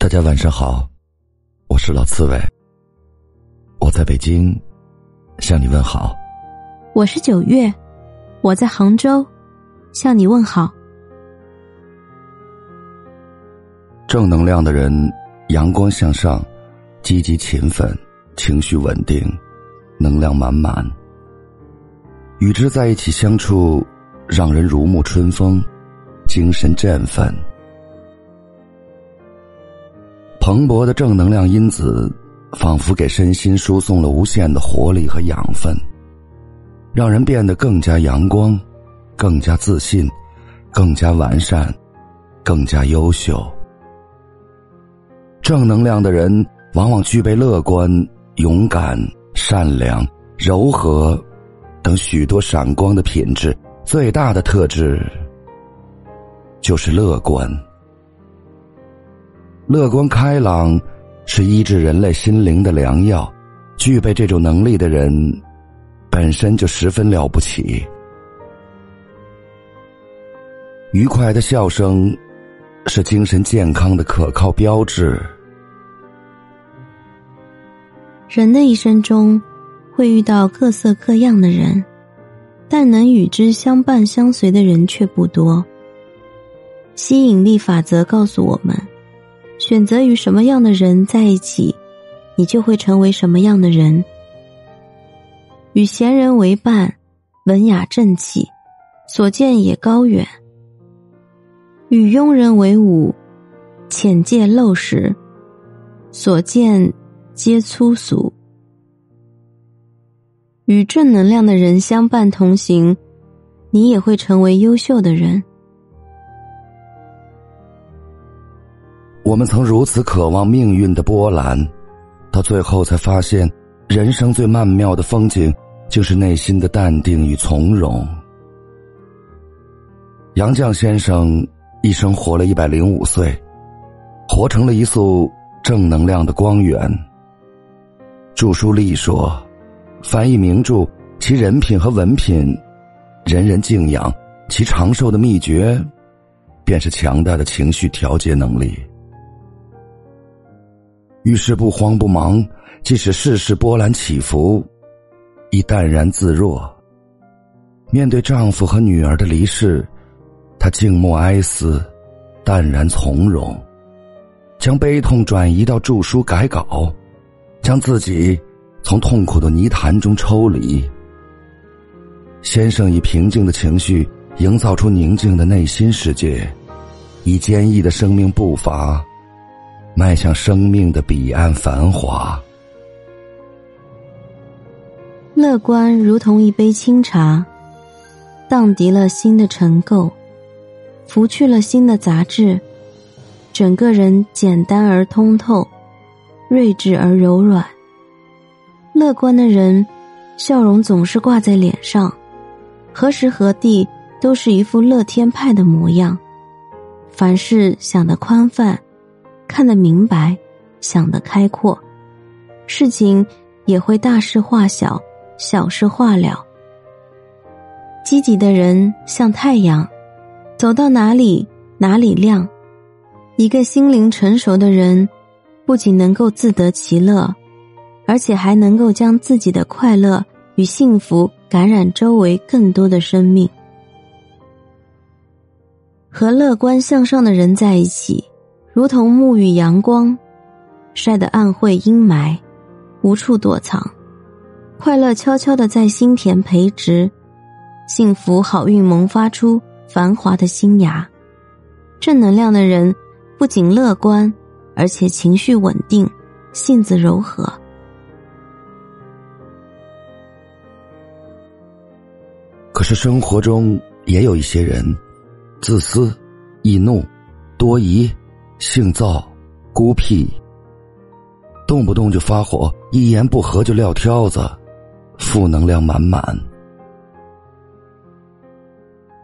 大家晚上好，我是老刺猬，我在北京向你问好。我是九月，我在杭州向你问好。正能量的人，阳光向上，积极勤奋，情绪稳定，能量满满。与之在一起相处，让人如沐春风，精神振奋。蓬勃的正能量因子，仿佛给身心输送了无限的活力和养分，让人变得更加阳光，更加自信，更加完善，更加优秀。正能量的人往往具备乐观、勇敢、善良、柔和等许多闪光的品质，最大的特质就是乐观。乐观开朗是医治人类心灵的良药，具备这种能力的人本身就十分了不起。愉快的笑声是精神健康的可靠标志。人的一生中会遇到各色各样的人，但能与之相伴相随的人却不多。吸引力法则告诉我们。选择与什么样的人在一起，你就会成为什么样的人。与贤人为伴，文雅正气，所见也高远；与庸人为伍，浅见陋识，所见皆粗俗。与正能量的人相伴同行，你也会成为优秀的人。我们曾如此渴望命运的波澜，到最后才发现，人生最曼妙的风景就是内心的淡定与从容。杨绛先生一生活了一百零五岁，活成了一束正能量的光源。著书立说：“翻译名著，其人品和文品，人人敬仰；其长寿的秘诀，便是强大的情绪调节能力。”遇事不慌不忙，即使世事波澜起伏，亦淡然自若。面对丈夫和女儿的离世，她静默哀思，淡然从容，将悲痛转移到著书改稿，将自己从痛苦的泥潭中抽离。先生以平静的情绪营造出宁静的内心世界，以坚毅的生命步伐。迈向生命的彼岸繁华。乐观如同一杯清茶，荡涤了心的尘垢，拂去了心的杂质，整个人简单而通透，睿智而柔软。乐观的人，笑容总是挂在脸上，何时何地都是一副乐天派的模样，凡事想得宽泛。看得明白，想得开阔，事情也会大事化小，小事化了。积极的人像太阳，走到哪里哪里亮。一个心灵成熟的人，不仅能够自得其乐，而且还能够将自己的快乐与幸福感染周围更多的生命。和乐观向上的人在一起。如同沐浴阳光，晒得暗晦阴霾，无处躲藏，快乐悄悄的在心田培植，幸福好运萌发出繁华的新芽。正能量的人不仅乐观，而且情绪稳定，性子柔和。可是生活中也有一些人，自私、易怒、多疑。性躁、孤僻，动不动就发火，一言不合就撂挑子，负能量满满。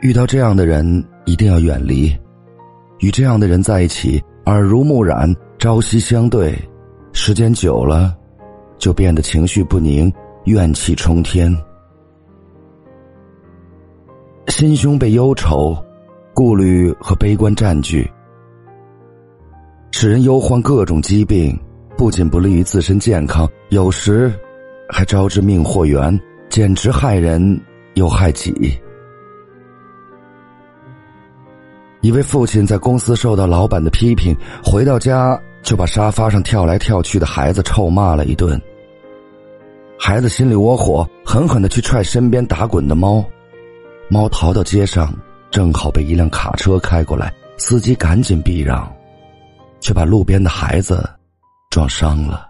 遇到这样的人，一定要远离。与这样的人在一起，耳濡目染，朝夕相对，时间久了，就变得情绪不宁，怨气冲天，心胸被忧愁、顾虑和悲观占据。使人忧患各种疾病，不仅不利于自身健康，有时还招致命祸源，简直害人又害己。一位父亲在公司受到老板的批评，回到家就把沙发上跳来跳去的孩子臭骂了一顿。孩子心里窝火，狠狠的去踹身边打滚的猫，猫逃到街上，正好被一辆卡车开过来，司机赶紧避让，却把路边的孩子撞伤了。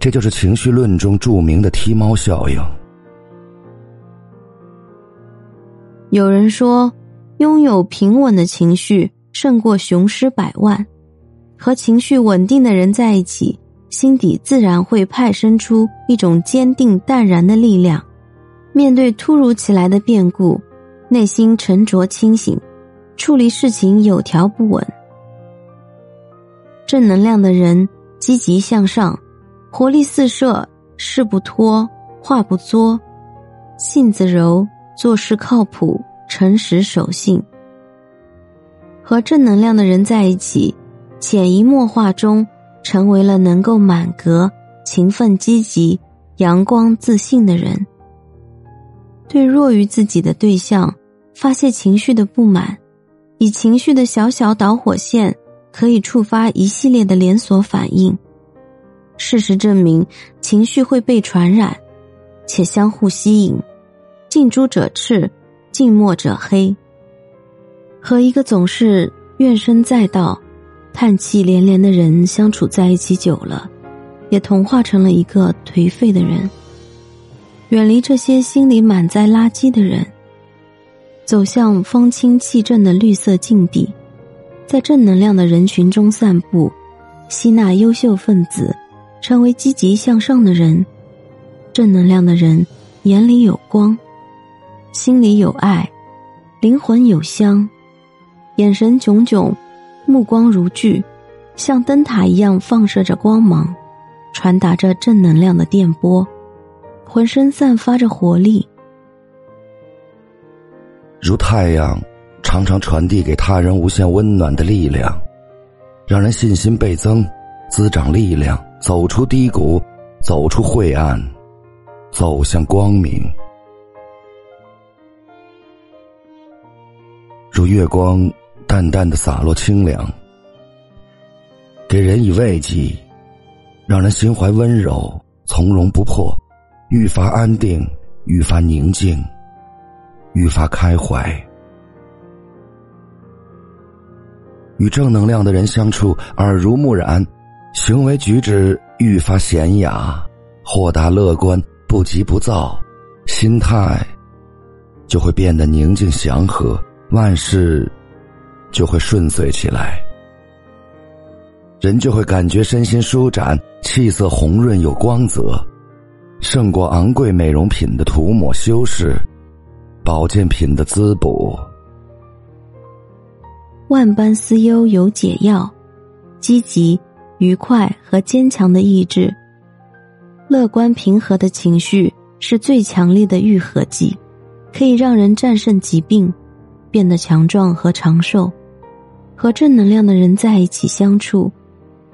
这就是情绪论中著名的踢猫效应。有人说。拥有平稳的情绪胜过雄狮百万。和情绪稳定的人在一起，心底自然会派生出一种坚定淡然的力量。面对突如其来的变故，内心沉着清醒，处理事情有条不紊。正能量的人积极向上，活力四射，事不拖，话不作，性子柔，做事靠谱。诚实守信，和正能量的人在一起，潜移默化中成为了能够满格、勤奋、积极、阳光、自信的人。对弱于自己的对象发泄情绪的不满，以情绪的小小导火线可以触发一系列的连锁反应。事实证明，情绪会被传染，且相互吸引，近朱者赤。近墨者黑。和一个总是怨声载道、叹气连连的人相处在一起久了，也同化成了一个颓废的人。远离这些心里满载垃圾的人，走向风清气正的绿色境地，在正能量的人群中散步，吸纳优秀分子，成为积极向上的人。正能量的人眼里有光。心里有爱，灵魂有香，眼神炯炯，目光如炬，像灯塔一样放射着光芒，传达着正能量的电波，浑身散发着活力，如太阳，常常传递给他人无限温暖的力量，让人信心倍增，滋长力量，走出低谷，走出晦暗，走向光明。如月光，淡淡的洒落清凉，给人以慰藉，让人心怀温柔，从容不迫，愈发安定，愈发宁静，愈发开怀。与正能量的人相处，耳濡目染，行为举止愈发娴雅，豁达乐观，不急不躁，心态就会变得宁静祥和。万事就会顺遂起来，人就会感觉身心舒展，气色红润有光泽，胜过昂贵美容品的涂抹修饰，保健品的滋补。万般思忧有解药，积极、愉快和坚强的意志，乐观平和的情绪是最强烈的愈合剂，可以让人战胜疾病。变得强壮和长寿，和正能量的人在一起相处，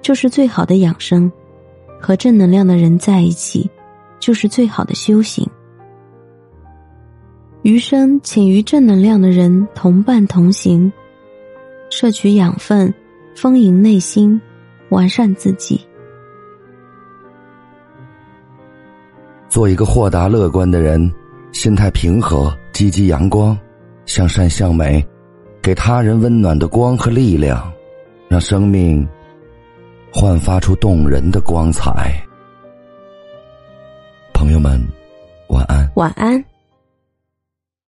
就是最好的养生；和正能量的人在一起，就是最好的修行。余生，请与正能量的人同伴同行，摄取养分，丰盈内心，完善自己，做一个豁达乐观的人，心态平和，积极阳光。向善向美，给他人温暖的光和力量，让生命焕发出动人的光彩。朋友们，晚安。晚安。